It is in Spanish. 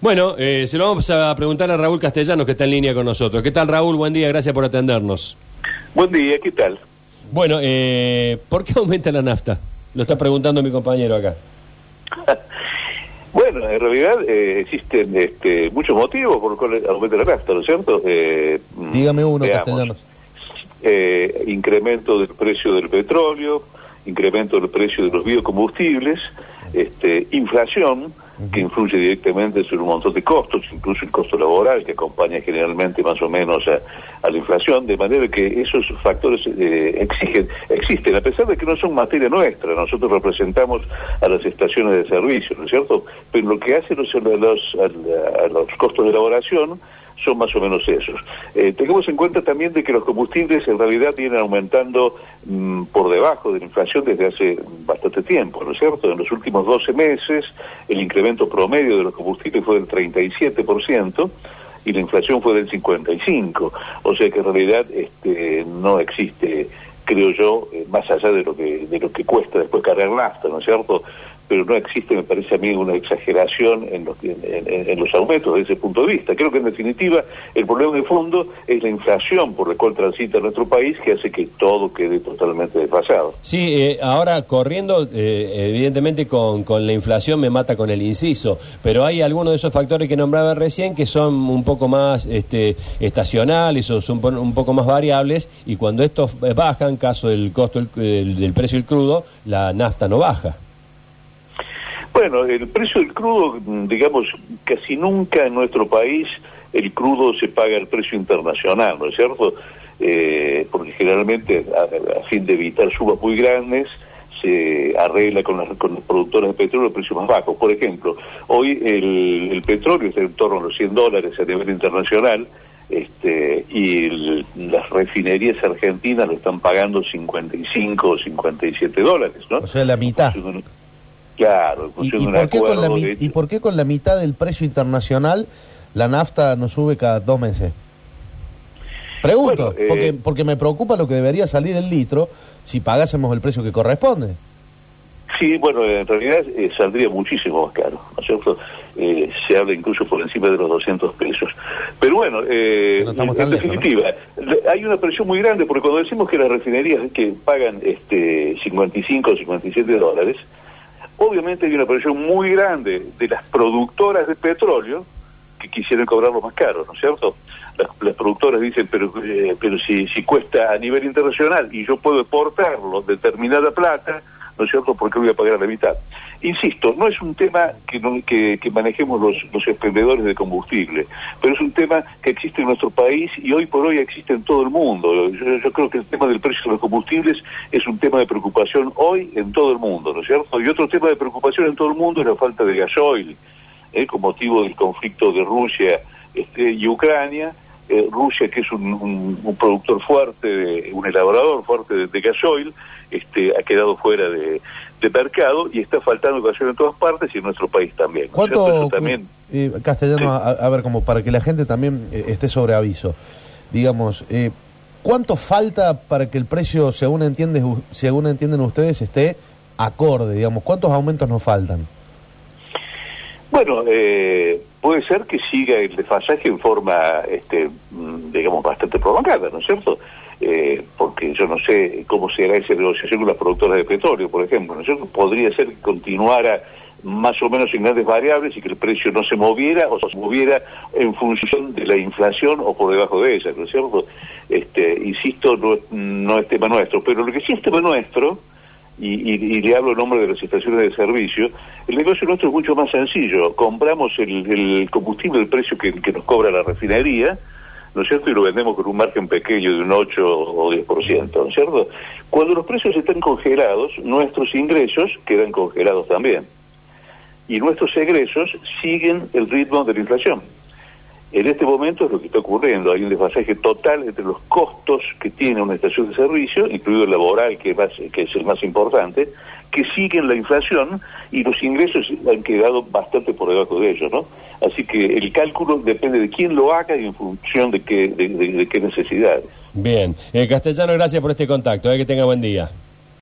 Bueno, eh, se lo vamos a preguntar a Raúl Castellanos, que está en línea con nosotros. ¿Qué tal, Raúl? Buen día, gracias por atendernos. Buen día, ¿qué tal? Bueno, eh, ¿por qué aumenta la nafta? Lo está preguntando mi compañero acá. bueno, en realidad eh, existen este, muchos motivos por los cuales aumenta la nafta, ¿no es cierto? Eh, Dígame uno, veamos. Castellanos. Eh, incremento del precio del petróleo, incremento del precio de los biocombustibles, este, inflación, que influye directamente sobre un montón de costos, incluso el costo laboral, que acompaña generalmente más o menos a, a la inflación, de manera que esos factores eh, exigen, existen, a pesar de que no son materia nuestra, nosotros representamos a las estaciones de servicio, ¿no es cierto? Pero lo que hacen los, a los, a los costos de elaboración son más o menos esos. Eh, tengamos en cuenta también de que los combustibles en realidad vienen aumentando mm, por debajo de la inflación desde hace bastante tiempo, ¿no es cierto? En los últimos 12 meses el incremento promedio de los combustibles fue del 37% y la inflación fue del 55%. O sea que en realidad este, no existe, creo yo, eh, más allá de lo que de lo que cuesta después cargar nafta, ¿no es cierto? Pero no existe, me parece a mí, una exageración en los, en, los aumentos desde ese punto de vista. Creo que, en definitiva, el problema de fondo es la inflación por la cual transita nuestro país, que hace que todo quede totalmente desfasado. Sí, eh, ahora corriendo, eh, evidentemente con, la inflación me mata con el inciso, pero hay algunos de esos factores que nombraba recién que son un poco más este, estacionales o son un poco más variables, y cuando estos bajan, caso del costo del, del precio del crudo, la nafta no baja. Bueno, el precio del crudo, digamos, casi nunca en nuestro país el crudo se paga al precio internacional, ¿no es cierto? Eh, porque generalmente, a, a, fin de evitar subas muy grandes, se arregla con, las, con los productores de petróleo el precio más bajo. Por ejemplo, hoy el, el petróleo está en torno a los 100 dólares a nivel internacional, este, y el, las refinerías argentinas lo están pagando 55 o 57 dólares, ¿no? O sea, la mitad. Claro, ¿Y, y, por qué con la, de... ¿Y por qué con la mitad del precio internacional la nafta no sube cada dos meses? Pregunto, bueno, eh... porque, porque me preocupa lo que debería salir el litro si pagásemos el precio que corresponde. Sí, bueno, en realidad eh, saldría muchísimo más caro, ¿no es cierto? Eh, se habla incluso por encima de los 200 pesos. Pero bueno, eh, no en definitiva, hay una presión muy grande, porque cuando decimos que las refinerías que pagan este 55 o 57 dólares, obviamente hay una presión muy grande de las productoras de petróleo que quisieran cobrarlo más caro, ¿no es cierto? Las, productoras dicen, pero, eh, pero si, si cuesta a nivel internacional y yo puedo exportarlo determinada plata, ¿no es cierto?, ¿por qué voy a pagar la mitad? Insisto, no es un tema que, no, que, manejemos los, los emprendedores de combustible, pero es un tema que existe en nuestro país y hoy por hoy existe en todo el mundo. Yo, yo creo que el tema del precio de los combustibles es un tema de preocupación hoy en todo el mundo, ¿no es cierto? Y otro tema de preocupación en todo el mundo es la falta de gasoil, ¿eh? con motivo del conflicto de Rusia este, y Ucrania. Eh, Rusia, que es un, un, un, productor fuerte, de, un elaborador fuerte de, de gasoil, este, ha quedado fuera de, de, mercado y está faltando gasoil en todas partes y en nuestro país también. ¿Cuánto, también, eh, Castellano, sí. a, a, ver, como para que la gente también eh, esté sobre aviso, digamos, eh, ¿cuánto falta para que el precio, según, entiende, según entienden ustedes, esté acorde, digamos? ¿Cuántos aumentos nos faltan? Bueno, eh, puede ser que siga el desfasaje en forma, este, digamos, bastante prolongada, ¿no es cierto? Eh, porque yo no sé cómo será esa negociación con las productoras de petróleo, por ejemplo, ¿no es cierto? Podría ser que continuara más o menos en grandes variables y que el precio no se moviera o se moviera en función de la inflación o por debajo de ella, ¿no es cierto? Este, insisto, no, no es tema nuestro, pero lo que sí es tema nuestro, y, y, le hablo en nombre de las estaciones de servicio, el negocio nuestro es mucho más sencillo. Compramos el, combustible, el precio que, que, nos cobra la refinería, ¿no es cierto? Y lo vendemos con un margen pequeño de un 8 o 10%, ¿no es cierto? Cuando los precios están congelados, nuestros ingresos quedan congelados también. Y nuestros egresos siguen el ritmo de la inflación. En este momento es lo que está ocurriendo, hay un desfasaje total entre los costos que tiene una estación de servicio, incluido el laboral, que más, que es el más importante, que siguen la inflación y los ingresos han quedado bastante por debajo de ellos, ¿no? Así que el cálculo depende de quién lo haga y en función de qué, de, de, de qué necesidades. Bien, eh, Castellano, gracias por este contacto, eh, que tenga buen día.